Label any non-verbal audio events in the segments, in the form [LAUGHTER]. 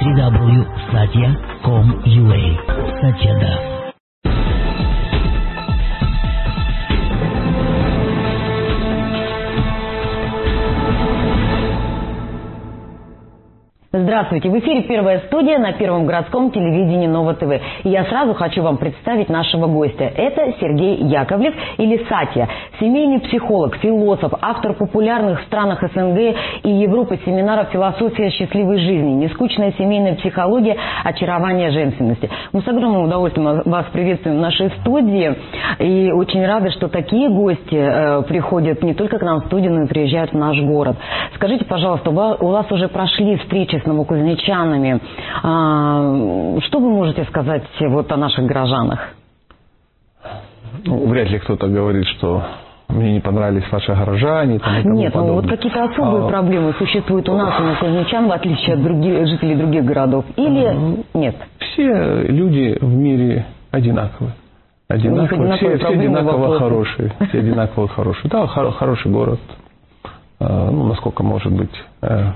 www.satya.com.ua Satya Das. Здравствуйте, в эфире первая студия на Первом городском телевидении Нова ТВ. И я сразу хочу вам представить нашего гостя. Это Сергей Яковлев или Сатья, семейный психолог, философ, автор популярных в странах СНГ и Европы семинаров «Философия счастливой жизни», «Нескучная семейная психология. Очарование женственности». Мы с огромным удовольствием вас приветствуем в нашей студии и очень рады, что такие гости э, приходят не только к нам в студию, но и приезжают в наш город. Скажите, пожалуйста, у вас уже прошли встречи с новокузнечанами. А, что вы можете сказать вот о наших горожанах? Ну, вряд ли кто-то говорит, что мне не понравились ваши горожане. Там, и тому Нет, ну вот какие-то особые а, проблемы существуют у нас, у новокузнечан, в отличие от других, жителей других городов? Или нет? Все люди в мире одинаковые. Одинаковые, все, все одинаково вопросы. хорошие. Все одинаково хорошие. Да, хороший город, ну, насколько может быть э,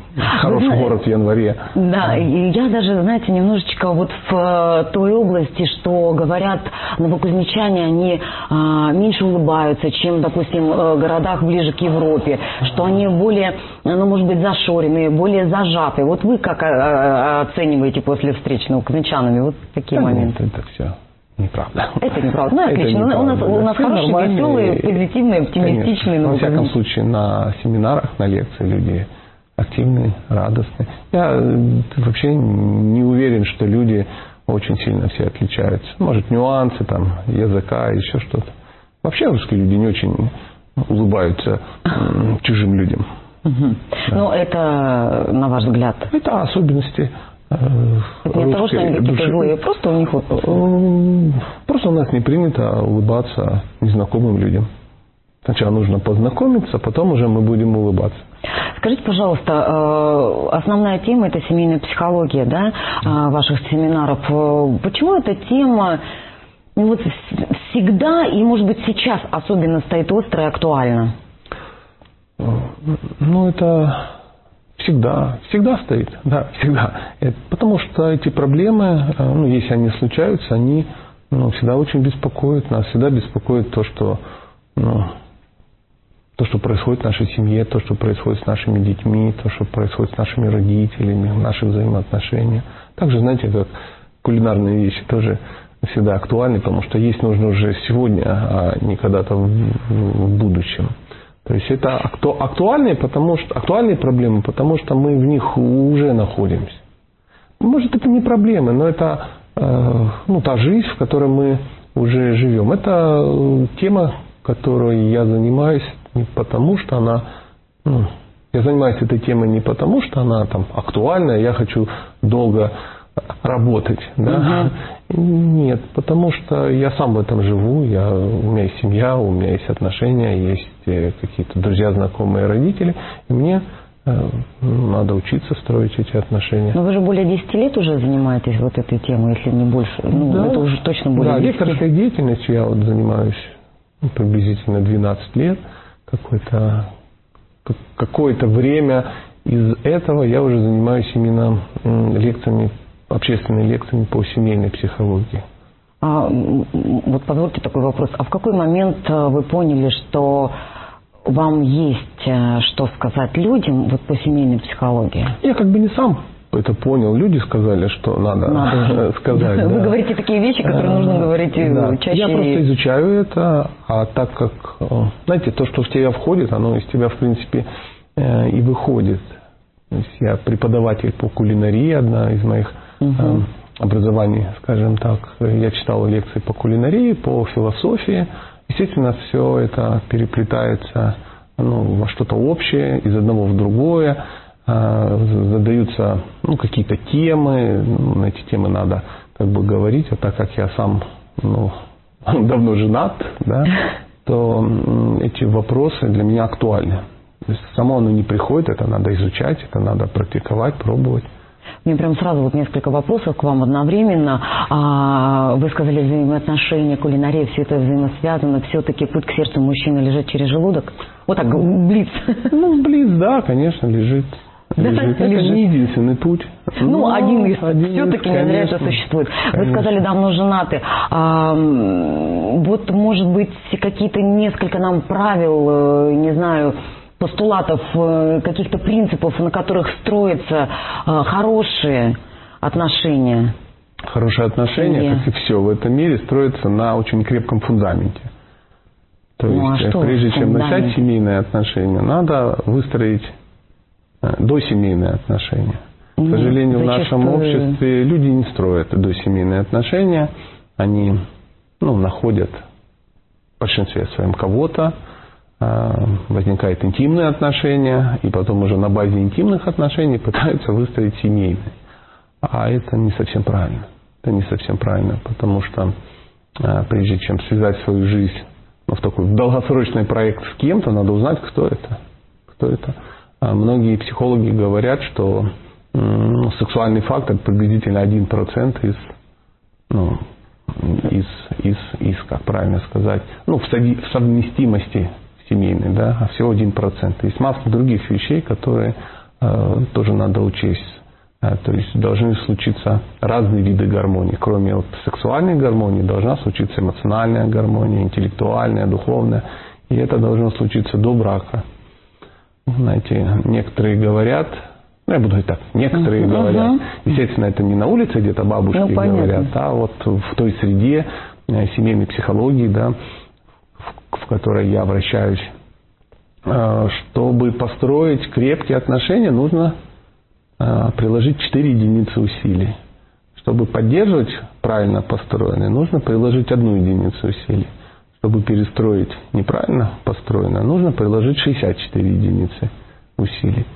хороший знаете, город в январе. Да, и я даже, знаете, немножечко вот в э, той области, что говорят новокузнечане, они а, меньше улыбаются, чем, допустим, в городах ближе к Европе, что они более, ну, может быть, зашоренные, более зажатые. Вот вы как оцениваете после встреч новокузнечанами вот такие да моменты? Нет, это все неправда. Это неправда. Ну, [LAUGHS] отлично. Это у нас, у нас хорошие, веселые, позитивные, оптимистичные. Конечно. Во всяком случае, на семинарах, на лекции люди активные, радостные. Я э, вообще не уверен, что люди очень сильно все отличаются. Может, нюансы там, языка, еще что-то. Вообще русские люди не очень улыбаются чужим людям. Угу. Да. Ну, это, на ваш взгляд? Это особенности это не того, что они какие-то злые, просто у них вот... Э, просто у нас не принято улыбаться незнакомым людям. Сначала нужно познакомиться, потом уже мы будем улыбаться. Скажите, пожалуйста, э, основная тема это семейная психология, да, э, ваших семинаров. Почему эта тема ну, вот всегда и, может быть, сейчас особенно стоит остро и актуальна? Ну, это Всегда, всегда стоит, да, всегда. Это, потому что эти проблемы, э, ну, если они случаются, они ну, всегда очень беспокоят нас, всегда беспокоит то, что, ну, то, что происходит в нашей семье, то, что происходит с нашими детьми, то, что происходит с нашими родителями, наши взаимоотношения. Также, знаете, как кулинарные вещи тоже всегда актуальны, потому что есть нужно уже сегодня, а не когда-то в, в будущем. То есть это актуальные, потому что, актуальные проблемы, потому что мы в них уже находимся. Может, это не проблемы, но это э, ну, та жизнь, в которой мы уже живем. Это э, тема, которой я занимаюсь не потому, что она... Ну, я занимаюсь этой темой не потому, что она там актуальная, я хочу долго работать. Да? Угу. Нет, потому что я сам в этом живу, я, у меня есть семья, у меня есть отношения, есть э, какие-то друзья, знакомые, родители, и мне э, надо учиться строить эти отношения. Но вы же более 10 лет уже занимаетесь вот этой темой, если не больше. Ну, да. это уже точно более Да, 10. лекторской деятельностью я вот занимаюсь приблизительно 12 лет. Какое-то какое-то время из этого я уже занимаюсь именно лекциями общественными лекциями по семейной психологии. А, вот позвольте такой вопрос. А в какой момент э, вы поняли, что вам есть э, что сказать людям вот по семейной психологии? Я как бы не сам это понял. Люди сказали, что надо, надо [LAUGHS] сказать. Вы да. говорите такие вещи, которые нужно говорить э, да. чаще. Я просто изучаю это, а так как, знаете, то, что в тебя входит, оно из тебя, в принципе, и выходит. То есть я преподаватель по кулинарии, одна из моих угу. образовании, скажем так. Я читал лекции по кулинарии, по философии. Естественно, все это переплетается ну, во что-то общее, из одного в другое. А, задаются ну, какие-то темы, ну, на эти темы надо как бы говорить, а так как я сам ну, [LAUGHS] давно женат, да, [LAUGHS] то эти вопросы для меня актуальны. То есть само оно не приходит, это надо изучать, это надо практиковать, пробовать. Мне прям сразу вот несколько вопросов к вам одновременно. А, вы сказали взаимоотношения, кулинария, все это взаимосвязано. Все-таки путь к сердцу мужчины лежит через желудок? Вот так, блиц. Ну, блиц, да, конечно, лежит. Лежит. Это лежит. не единственный путь. Ну, Но один из, все-таки не зря это конечно. существует. Вы Конечно. сказали, давно женаты. А, вот, может быть, какие-то несколько нам правил, э, не знаю, постулатов, э, каких-то принципов, на которых строятся э, хорошие отношения. Хорошие отношения, как и все в этом мире, строятся на очень крепком фундаменте. То Ну, а есть, что прежде чем начать семейные отношения, надо выстроить досемейные отношения. К Ну, сожалению, в нашем зачастую- обществе люди не строят досемейные отношения. Они ну, находят в большинстве своем кого-то, возникают интимные отношения, и потом уже на базе интимных отношений пытаются выстроить семейные. А это не совсем правильно. Это не совсем правильно, потому что э, прежде чем связать свою жизнь ну, в такой долгосрочный проект с кем-то, надо узнать, кто это. Кто это. А Многие психологи говорят, что ну, сексуальный фактор приблизительно 1% из, ну, из, из, из, как правильно сказать, ну, в совместимости семейной, да, а всего 1%. Есть масса других вещей, которые э, тоже надо учесть. А, То есть должны случиться разные виды гармонии. Кроме вот сексуальной гармонии должна случиться эмоциональная гармония, интеллектуальная, духовная. И это должно случиться до брака. Знаете, некоторые говорят, ну я буду говорить так, некоторые Мгм. говорят, естественно, это не на улице где-то бабушки Ну, понятно. говорят, а вот в той среде э, семейной психологии, да, в, которой я вращаюсь, э, чтобы построить крепкие отношения, нужно э, приложить 4 единицы усилий. Чтобы поддерживать правильно построенные, нужно приложить одну единицу усилий. Чтобы перестроить неправильно построенное, нужно приложить 64 единицы усилий.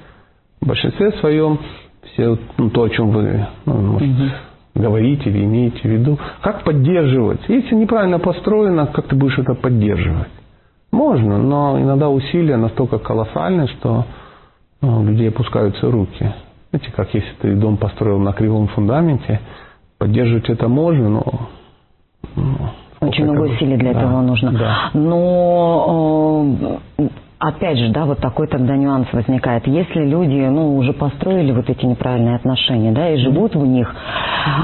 В большинстве своем все ну, то, о чем вы ну, может, говорите или имеете в виду, как поддерживать. Если неправильно построено, как ты будешь это поддерживать? Можно, но иногда усилия настолько колоссальны, что ну, у людей опускаются руки. Знаете, как если ты дом построил на кривом фундаменте, поддерживать это можно, но... ну, Очень много усилий для Да, этого нужно. да. Но э, опять же, да, вот такой тогда нюанс возникает. Если люди, ну, уже построили вот эти неправильные отношения, да, и живут в них,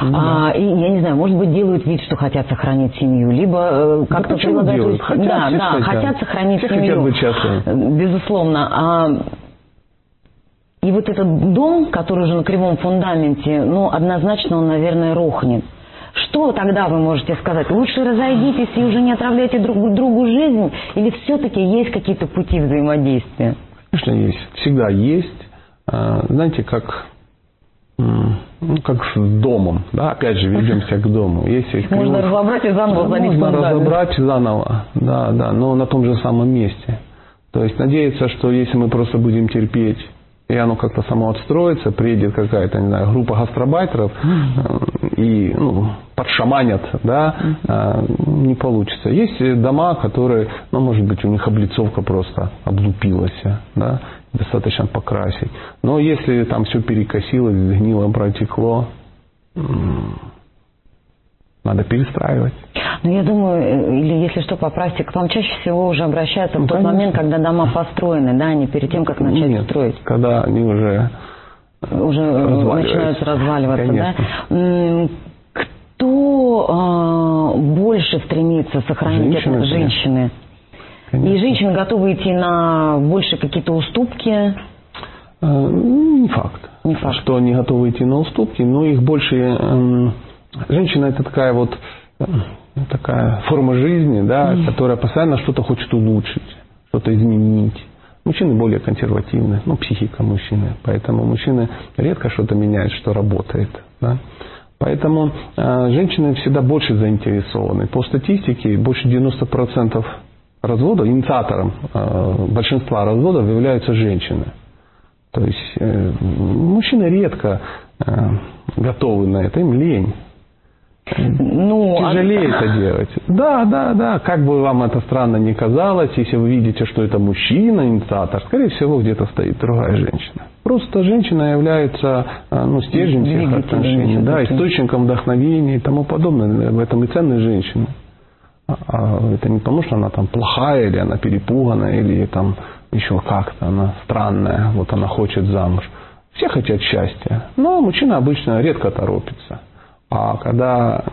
Ну а, и, я не знаю, может быть, делают вид, что хотят сохранить семью, либо э, как-то почему предлагают Хотят, да, да, хотят. хотят сохранить Все семью. хотят быть. Э, Безусловно. А и вот этот дом, который уже на кривом фундаменте, ну, однозначно он, наверное, рухнет. Что тогда вы можете сказать? Лучше разойдитесь и уже не отравляйте друг другу жизнь? Или все-таки есть какие-то пути взаимодействия? Конечно, есть. Всегда есть. А, Знаете, как, ну, как с домом. Да? Опять же, вернемся к дому. Если Можно кривой- разобрать и заново залить Можно фундамент. разобрать заново. Да, да, но на том же самом месте. То есть надеяться, что если мы просто будем терпеть, и оно как-то само отстроится, приедет какая-то, не знаю, группа гастробайтеров э, и ну, подшаманят, да, э, не получится. Есть э, дома, которые, ну, может быть, у них облицовка просто облупилась, да, достаточно покрасить. Но если там все перекосилось, сгнило, протекло, надо перестраивать. Ну, я думаю, э, или если что, поправьте, к вам чаще всего уже обращаются в Ну, тот конечно. момент, когда дома построены, да, а не перед тем, как начать Нет, строить. когда они уже уже э, начинаются разваливаться, Конечно. да? Кто а, больше стремится сохранить Женщины, это? Женщины. Конечно. И женщины готовы идти на больше какие-то уступки. Э, ну, Не факт. Не факт. Что они готовы идти на уступки, но их больше... эм, Женщина это такая вот э, такая форма жизни, да, которая постоянно что-то хочет улучшить, что-то изменить. Мужчины более консервативны, ну, психика мужчины. Поэтому мужчины редко что-то меняют, что работает. Да. Поэтому э, женщины всегда больше заинтересованы. По статистике больше 90% разводов, инициатором э, большинства разводов являются женщины. То есть э, мужчины редко готовы на это, им лень. Ну, а- Тяжелее это делать. Да, да, да. Как бы вам это странно ни казалось, если вы видите, что это мужчина, инициатор, скорее всего, где-то стоит другая женщина. Просто женщина является э, ну, стержнем всех отношений, да, источником вдохновения и тому подобное. В этом и ценность женщины. А- это не потому, что она там плохая, или она перепуганная, или там еще как-то она странная, вот она хочет замуж. Все хотят счастья, но мужчина обычно редко торопится. А когда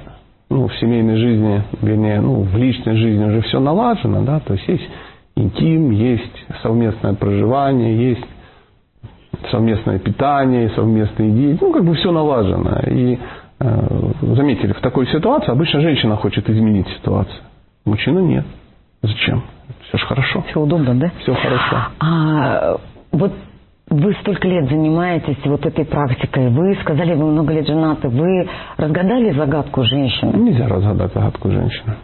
ну, в семейной жизни, вернее, ну, в личной жизни уже все налажено, да, то есть есть интим, есть совместное проживание, есть совместное питание, совместные дети, ну, как бы все налажено. И э, заметили, в такой ситуации обычно женщина хочет изменить ситуацию, мужчина нет. Зачем? Все же хорошо. Все удобно, да? Все хорошо. А вот вы столько лет занимаетесь вот этой практикой. Вы сказали, вы много лет женаты. Вы разгадали загадку женщины? Нельзя разгадать загадку женщины.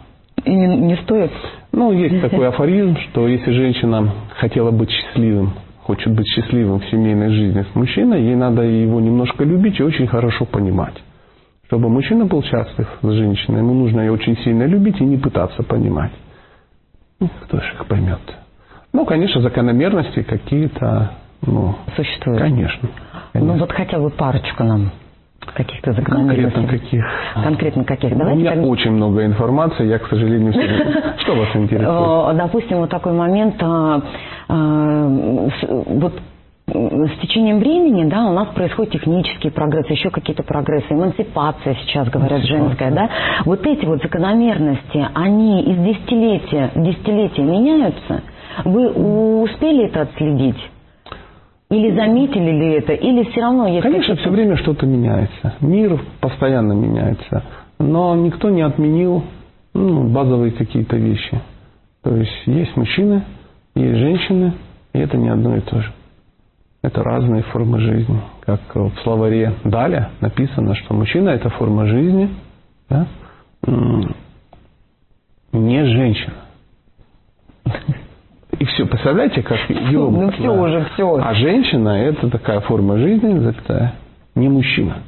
И не, не стоит? Ну, есть такой афоризм, что если женщина хотела быть счастливым, хочет быть счастливым в семейной жизни с мужчиной, ей надо его немножко любить и очень хорошо понимать. Чтобы мужчина был счастлив с женщиной, ему нужно ее очень сильно любить и не пытаться понимать. Ну, кто же их поймет? Ну, конечно, закономерности какие-то ну, Существует? Конечно. конечно. Ну, вот хотя бы парочку нам каких-то закономерностей. Конкретно каких? Конкретно каких? Давайте У меня так... очень много информации, я, к сожалению, все... [LAUGHS] Что вас интересует? Допустим, вот такой момент, а, а, вот с течением времени, да, у нас происходит технический прогресс, еще какие-то прогрессы, эмансипация сейчас, говорят, женская, да. Вот эти вот закономерности, они из десятилетия в десятилетие меняются? Вы успели это отследить? Или заметили ли это, или все равно есть Конечно, все время что-то меняется. Мир постоянно меняется. Но никто не отменил ну, базовые какие-то вещи. То есть есть мужчины, есть женщины, и это не одно и то же. Это разные формы жизни. Как в словаре Даля написано, что мужчина – это форма жизни, да? не женщина. И все, представляете, как его... Ну все да. уже, все. А женщина – это такая форма жизни, запятая, не мужчина.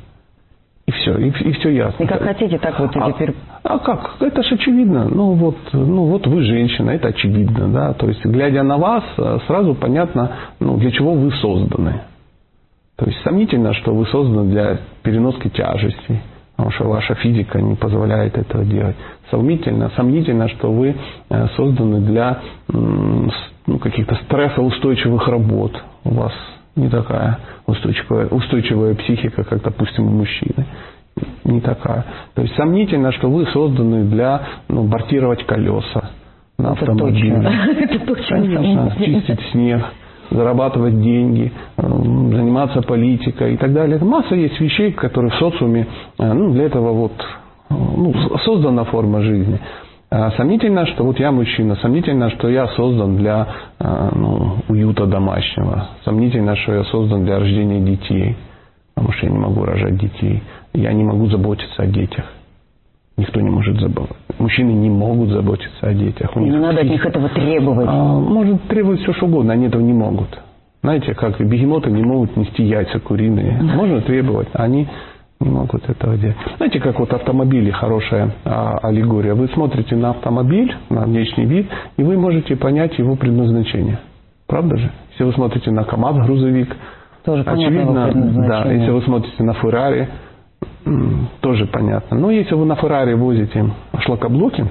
И все, и, и все ясно. И как хотите, так вот и а, теперь. А как? Это же очевидно. Ну вот, ну вот вы женщина, это очевидно, да. То есть, глядя на вас, сразу понятно, ну, для чего вы созданы. То есть сомнительно, что вы созданы для переноски тяжестей потому что ваша физика не позволяет этого делать. Сомнительно, сомнительно, что вы э, созданы для ну, каких-то стрессоустойчивых работ. У вас не такая устойчивая, устойчивая психика, как, допустим, у мужчины. Не такая. То есть сомнительно, что вы созданы для ну, бортировать колеса на автомобиле. [LAUGHS] Это точно. Конечно, чистить снег зарабатывать деньги, заниматься политикой и так далее. Масса есть вещей, которые в социуме, э, ну, для этого вот э, ну, создана форма жизни. А сомнительно, что вот я мужчина, сомнительно, что я создан для ну, уюта домашнего, сомнительно, что я создан для рождения детей, потому что я не могу рожать детей, я не могу заботиться о детях. Никто не может заботиться. Мужчины не могут заботиться о детях. У не них надо от них этого требовать. А, может требовать все что угодно, они этого не могут. Знаете, как бегемоты не могут нести яйца куриные. Можно требовать, а они не могут этого делать. Знаете, как вот автомобили хорошая а, аллегория. Вы смотрите на автомобиль, на внешний вид, и вы можете понять его предназначение. Правда же? Если вы смотрите на КАМАЗ, грузовик, Тоже очевидно, да, если вы смотрите на Феррари, тоже понятно. Но если вы на Феррари возите шлакоблоки,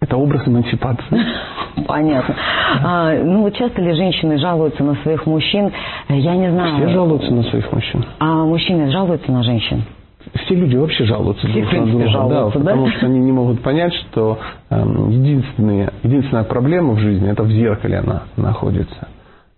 это образ эмансипации. [LAUGHS] Понятно. А, ну вот часто ли женщины жалуются на своих мужчин? Я не знаю. Все жалуются на своих мужчин. А мужчины жалуются на женщин? Все люди вообще жалуются Все, друг на друга, жалуются, да, да? потому что они не могут понять, что э, единственная, единственная проблема в жизни это в зеркале она находится.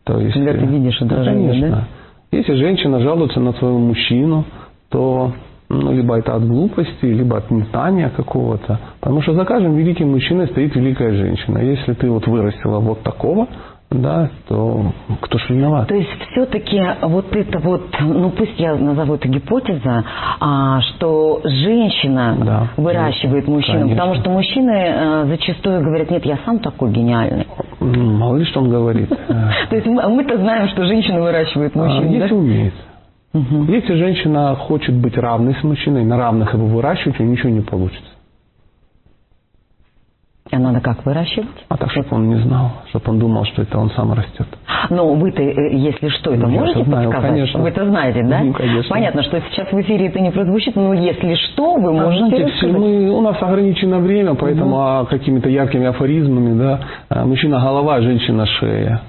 То есть, Когда ты видишь отражение, да? Конечно. Если женщина жалуется на своего мужчину, то ну, либо это от глупости, либо от метания какого-то. Потому что за каждым великим мужчиной стоит великая женщина. Если ты вот вырастила вот такого, да, то кто же виноват? То есть все-таки вот это вот, ну пусть я назову это гипотеза, а, что женщина да, выращивает мужчину, конечно. потому что мужчины а, зачастую говорят, нет, я сам такой гениальный. Мало ли что он говорит. [LAUGHS] То есть мы-то знаем, что женщина выращивает мужчин. Если умеет. Если женщина хочет быть равной с мужчиной, на равных его выращивать, у нее ничего не получится. А надо как выращивать? А так, чтобы он не знал, чтобы он думал, что это он сам растет. Но вы-то, э, если что, это ну, можете знаю, подсказать? Конечно. Вы это знаете, да? Ну, конечно. Понятно, что сейчас в эфире это не прозвучит, но если что, вы а, можете знаете, все, мы, У нас ограничено время, поэтому угу. а, какими-то яркими афоризмами, да, а, мужчина голова, женщина шея.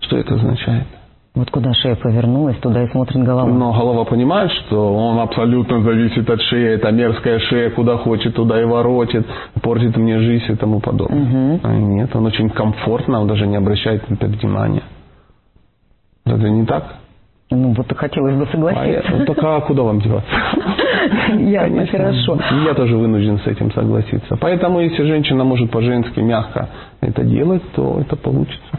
Что это означает? Вот куда шея повернулась, туда и смотрит голова. Но голова понимает, что он абсолютно зависит от шеи, это мерзкая шея, куда хочет, туда и воротит, портит мне жизнь и тому подобное. А Нет, он очень комфортно, он даже не обращает на это внимания. Это не так? Ну, вот хотелось бы А я- согласиться. так а куда вам деваться? [LAUGHS] Ясно, хорошо. Я тоже вынужден с этим согласиться. Поэтому, если женщина может по-женски мягко это делать, то это получится.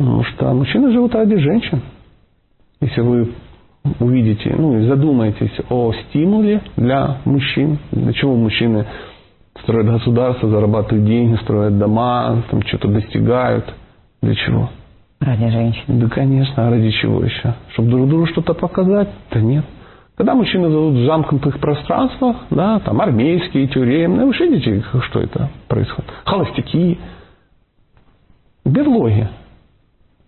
Потому что мужчины живут ради женщин. Если вы увидите, ну и задумаетесь о стимуле для мужчин, для чего мужчины строят государство, зарабатывают деньги, строят дома, там что-то достигают. Для чего? Ради женщин. Да, конечно, а ради чего еще? Чтобы друг другу что-то показать? Да нет. Когда мужчины живут в замкнутых пространствах, да, там армейские, тюремные, вы же видите, что это происходит? Холостяки, берлоги.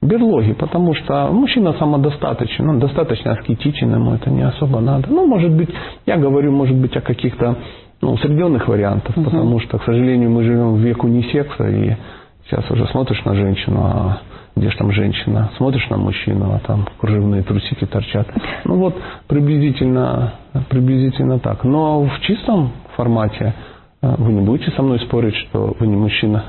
Берлоги, потому что мужчина самодостаточен, он достаточно аскетичен, ему это не особо надо. Ну, может быть, я говорю, может быть, о каких-то ну, усредненных вариантах, потому что, к сожалению, мы живем в век унисекса, и сейчас уже смотришь на женщину, а где же там женщина, смотришь на мужчину, а там кружевные трусики торчат. Ну вот приблизительно, приблизительно так. Но в чистом формате э, вы не будете со мной спорить, что вы не мужчина.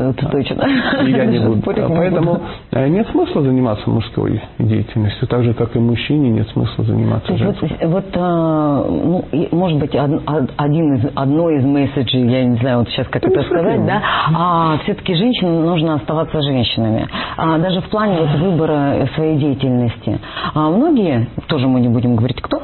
Это точно. И я не буду. [LAUGHS] Спорить не Поэтому буду. э, нет смысла заниматься мужской деятельностью, так же, как и мужчине нет смысла заниматься женской. вот, вот, а, ну, может быть, од- од- один из, одно из месседжей, я не знаю, вот сейчас как это сказать, да, а все-таки женщинам нужно оставаться женщинами. А, даже в плане вот выбора своей деятельности. А многие, тоже мы не будем говорить кто,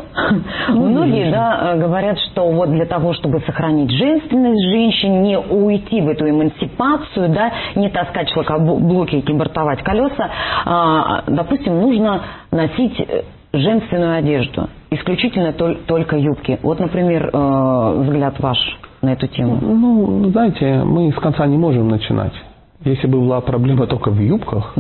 многие, да, э, говорят, что вот для того, чтобы сохранить женственность женщин, не уйти в эту эмансипацию, да, не таскать шлакоблоки и кибортовать колеса, а, допустим, нужно носить э, женственную одежду, исключительно тол- только юбки. Вот, например, э, взгляд ваш на эту тему. Ну, знаете, мы с конца не можем начинать. Если бы была проблема только в юбках,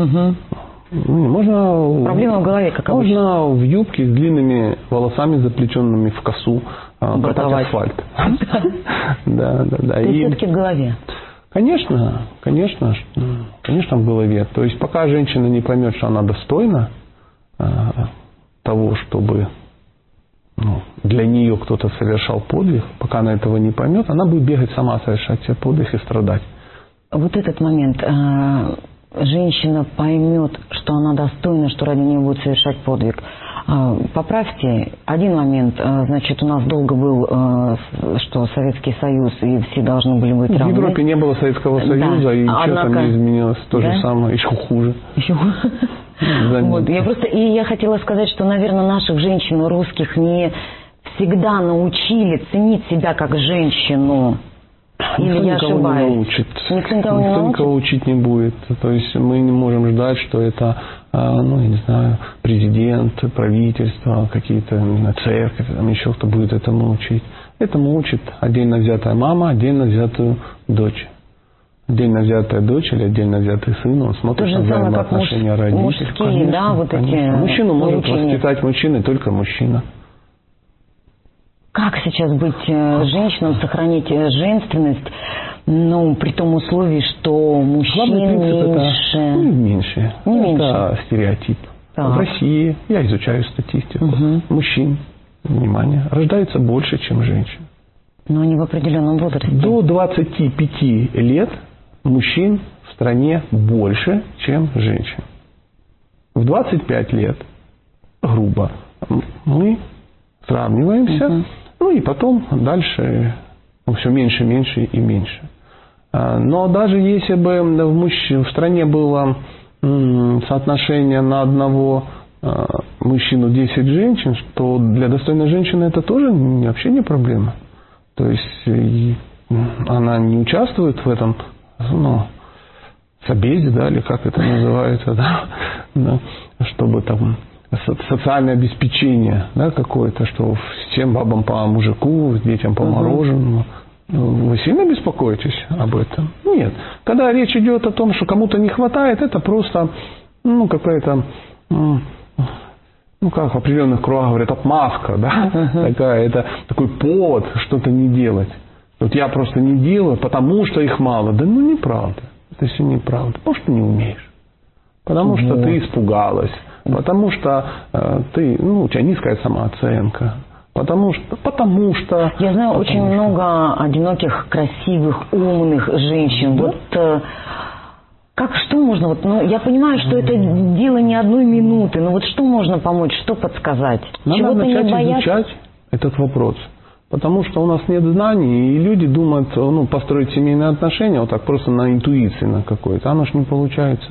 ну, можно... Проблема в голове, как обычно. Можно в юбке с длинными волосами, заплетенными в косу, а, катать асфальт. [LAUGHS] Да, да, да. То есть все-таки в голове. Конечно, конечно, ш- конечно в голове. То есть пока женщина не поймет, что она достойна а, того, чтобы ну, для нее кто-то совершал подвиг, пока она этого не поймет, она будет бегать сама совершать себе подвиг и страдать. Вот этот момент. Женщина поймет, что она достойна, что ради нее будет совершать подвиг. А, Поправьте один момент. э, Значит, у нас долго был, с- что Советский Союз и все должны были быть В равны. Европе не было Советского Да. Союза, и ничего там Однако- не изменилось. То Да? же самое, еще хуже. Еще. [LAUGHS] Заметьте. Вот, я просто и я хотела сказать, что, наверное, наших женщин русских не всегда научили ценить себя как женщину. Или Никто я никого ошибаюсь? не научит. Никто никого не Никто научит? никого учить не будет. То есть мы не можем ждать, что это, а, ну, я не знаю, президент, правительство, какие-то не церковь, там еще кто будет этому учить. Этому учит отдельно взятая мама, отдельно взятую дочь. Отдельно взятая дочь или отдельно взятый сын, он смотрит на взаимоотношения родителей. мужские, да, вот эти конечно. Мужчину может научения. воспитать мужчина, только мужчина. Как сейчас быть э, женщинам, сохранить э, женственность, ну, при том условии, что мужчин меньше? это ну, меньше. Не меньше. Это стереотип. Так. В России, я изучаю статистику, Мгм. мужчин, внимание, рождается больше, чем женщин. Но они в определенном возрасте. До 25 лет мужчин в стране больше, чем женщин. В 25 лет, грубо, мы сравниваемся, Мгм. Ну и потом дальше все меньше, меньше и меньше. А, Но даже если бы в, мужч- в стране было соотношение на одного а, мужчину 10 женщин, то для достойной женщины это тоже вообще не проблема. То есть м, она не участвует в этом ну, собезе, да, или как это называется, [LAUGHS] да, да, чтобы там социальное обеспечение да, какое-то, что всем бабам по мужику, детям по мороженому. Вы сильно беспокоитесь об этом? Нет. Когда речь идет о том, что кому-то не хватает, это просто ну, какая-то ну как в определенных кругах говорят, отмазка, да, такая, это такой повод что-то не делать. Вот я просто не делаю, потому что их мало. Да ну неправда. Это все неправда. Потому что не умеешь. Потому что Вот. ты испугалась, потому что э, ты, ну, у тебя низкая самооценка, потому что, потому что... Я знаю потому очень что. много одиноких, красивых, умных женщин. Вот э, как что можно вот, ну я понимаю, что это дело не одной минуты, но вот что можно помочь, что подсказать? Надо Чего-то начать не бояться. изучать этот вопрос. Потому что у нас нет знаний, и люди думают, ну, построить семейные отношения вот так просто на интуиции на какой-то. Оно ж не получается.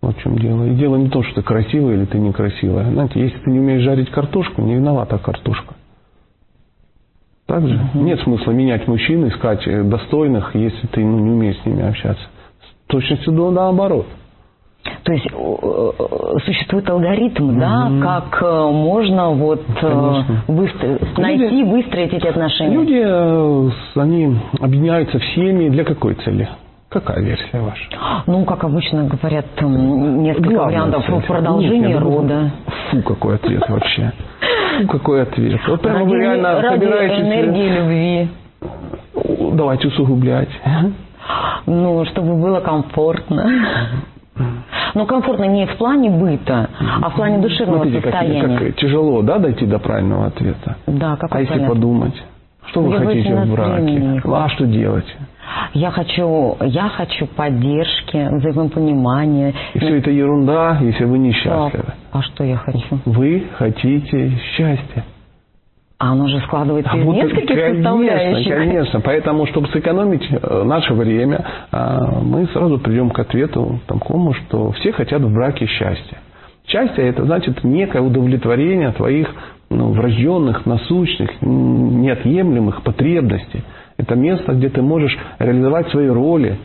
Вот в чем дело. И дело не в том, что ты красивая или ты некрасивая. Знаете, если ты не умеешь жарить картошку, не виновата картошка. Так же? Нет смысла менять мужчин, искать э, достойных, если ты ну, не умеешь с ними общаться. С точностью до наоборот. То есть существует алгоритм, да, как э, можно вот э, Конечно. выстро- найти, выстроить эти отношения. Люди, они объединяются в семьи для какой цели? Какая версия ваша? Ну, как обычно говорят, там несколько Главная вариантов цель. продолжения Нет, я думаю, рода. Фу, какой ответ вообще. Фу, [LAUGHS] какой ответ. Вот прямо вы реально собираетесь... э, энергии любви. Давайте усугублять. Ну, чтобы было комфортно. Ну, комфортно не в плане быта, а в плане душевного Смотрите, как, состояния. как тяжело, да, дойти до правильного ответа? Да, как А если правильно? подумать? Что вы Где хотите в браке? А что делать? Я хочу, я хочу поддержки, взаимопонимания. И все это ерунда, если вы Так, несчастливы. А что я хочу? Вы хотите счастья. А оно же складывается А из нескольких конечно, составляющих. Конечно, поэтому, чтобы сэкономить э, наше время, а, мы сразу придем к ответу такому, что все хотят в браке счастья. Счастье – это значит некое удовлетворение твоих ну, врожденных, насущных, неотъемлемых потребностей. Это место, где ты можешь реализовать свои роли,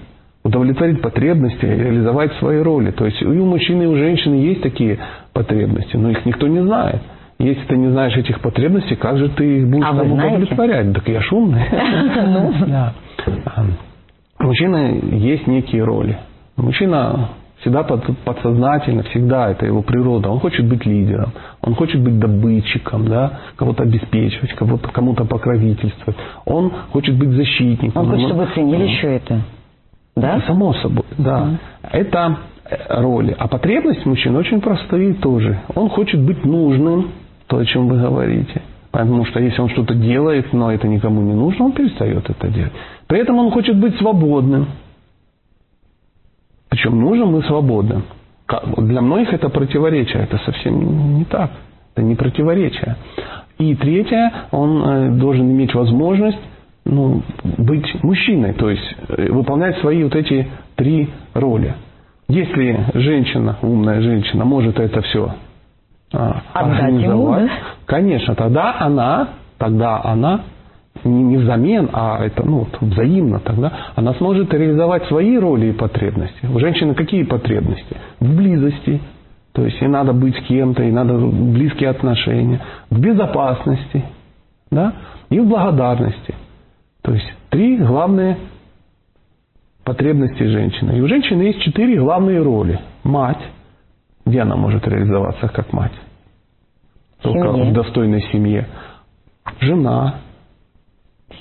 удовлетворить потребности, реализовать свои роли. То есть и у мужчины, и у женщины есть такие потребности, но их никто не знает. Если ты не знаешь этих потребностей, как же ты их будешь А там удовлетворять? Так я ж умный. Ну. У мужчины есть некие роли. Мужчина всегда под- подсознательно, всегда это его природа. Он хочет быть лидером, он хочет быть добытчиком, да, кого-то обеспечивать, кого-то, кому-то покровительствовать. Он хочет быть защитником. Он хочет, чтобы ценили еще это. Да? Само собой, да. Это э, роли. А потребности мужчин очень простые тоже. Он хочет быть нужным, то, о чем вы говорите. Потому что если он что-то делает, но это никому не нужно, он перестает это делать. При этом он хочет быть свободным. Причем нужным и свободным. Ка- Для многих это противоречие. Это совсем не так. Это не противоречие. И третье, он э, должен иметь возможность ну, быть мужчиной, то есть э, выполнять свои вот эти три роли. Если женщина, умная женщина, может это все Отдать ему, да? конечно, тогда она, тогда она не, не взамен, а это ну, вот взаимно тогда, она сможет реализовать свои роли и потребности. У женщины какие потребности? В близости, то есть ей надо быть с кем-то, ей надо близкие отношения, в безопасности, да, и в благодарности. То есть три главные потребности женщины. И у женщины есть четыре главные роли. Мать, где она может реализоваться как мать? Только Семье. в достойной семье. Жена,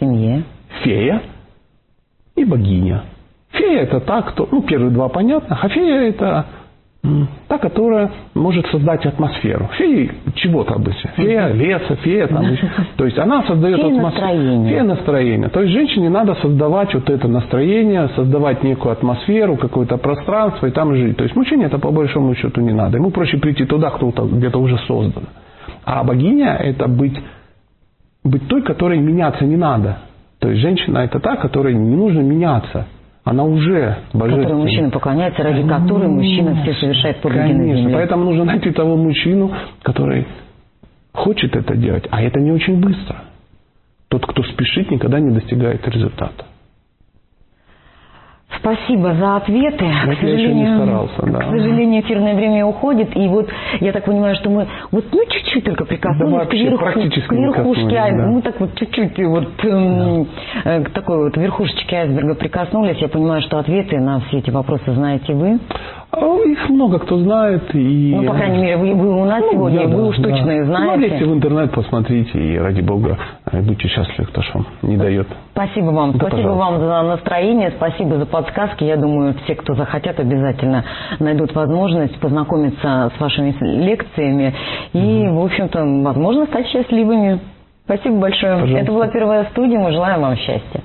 семье. фея и богиня. Фея это та, кто, ну, первые два понятно, а фея это та, которая может создать атмосферу. Феи чего-то обычно. Фея леса, фея там. [LAUGHS] То есть она создает Фея атмосферу. настроения. Фея настроения. То есть женщине надо создавать вот это настроение, создавать некую атмосферу, какое-то пространство и там жить. То есть мужчине это по большому счету не надо. Ему проще прийти туда, кто где-то уже создан. А богиня это быть быть той, которой меняться не надо. То есть женщина это та, которой не нужно меняться. Она уже Которой божественная. мужчина поклоняется, ради которой мужчина все совершает подвиги Конечно. Поэтому нужно найти того мужчину, который хочет это делать. А это не очень быстро. Тот, кто спешит, никогда не достигает результата. Спасибо за ответы. Вот к я еще не сожалению, старался, да. К сожалению, эфирное время уходит. И вот я так понимаю, что мы вот ну чуть-чуть только прикоснулись Да к, верху- к верхушке айсберга. да. Мы так вот чуть-чуть вот эм, э, к такой вот верхушечке айсберга прикоснулись. Я понимаю, что ответы на все эти вопросы знаете вы. А Их много кто знает. И... Ну, по крайней мере, вы, вы у нас Ну, сегодня, я, вы да, уж точно да. их Ну, знаете. Залезьте в интернет, посмотрите, и ради бога, э, будьте счастливы, кто ж вам не дает. Спасибо вам. Да, спасибо пожалуйста. вам за настроение, спасибо за подсказки. Я думаю, все, кто захотят, обязательно найдут возможность познакомиться с вашими лекциями и, в общем-то, возможно, стать счастливыми. Спасибо большое. Пожалуйста. Это была первая студия. Мы желаем вам счастья.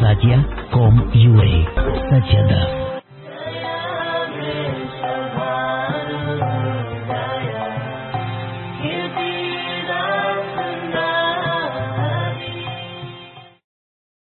satyacom.ua. Satyada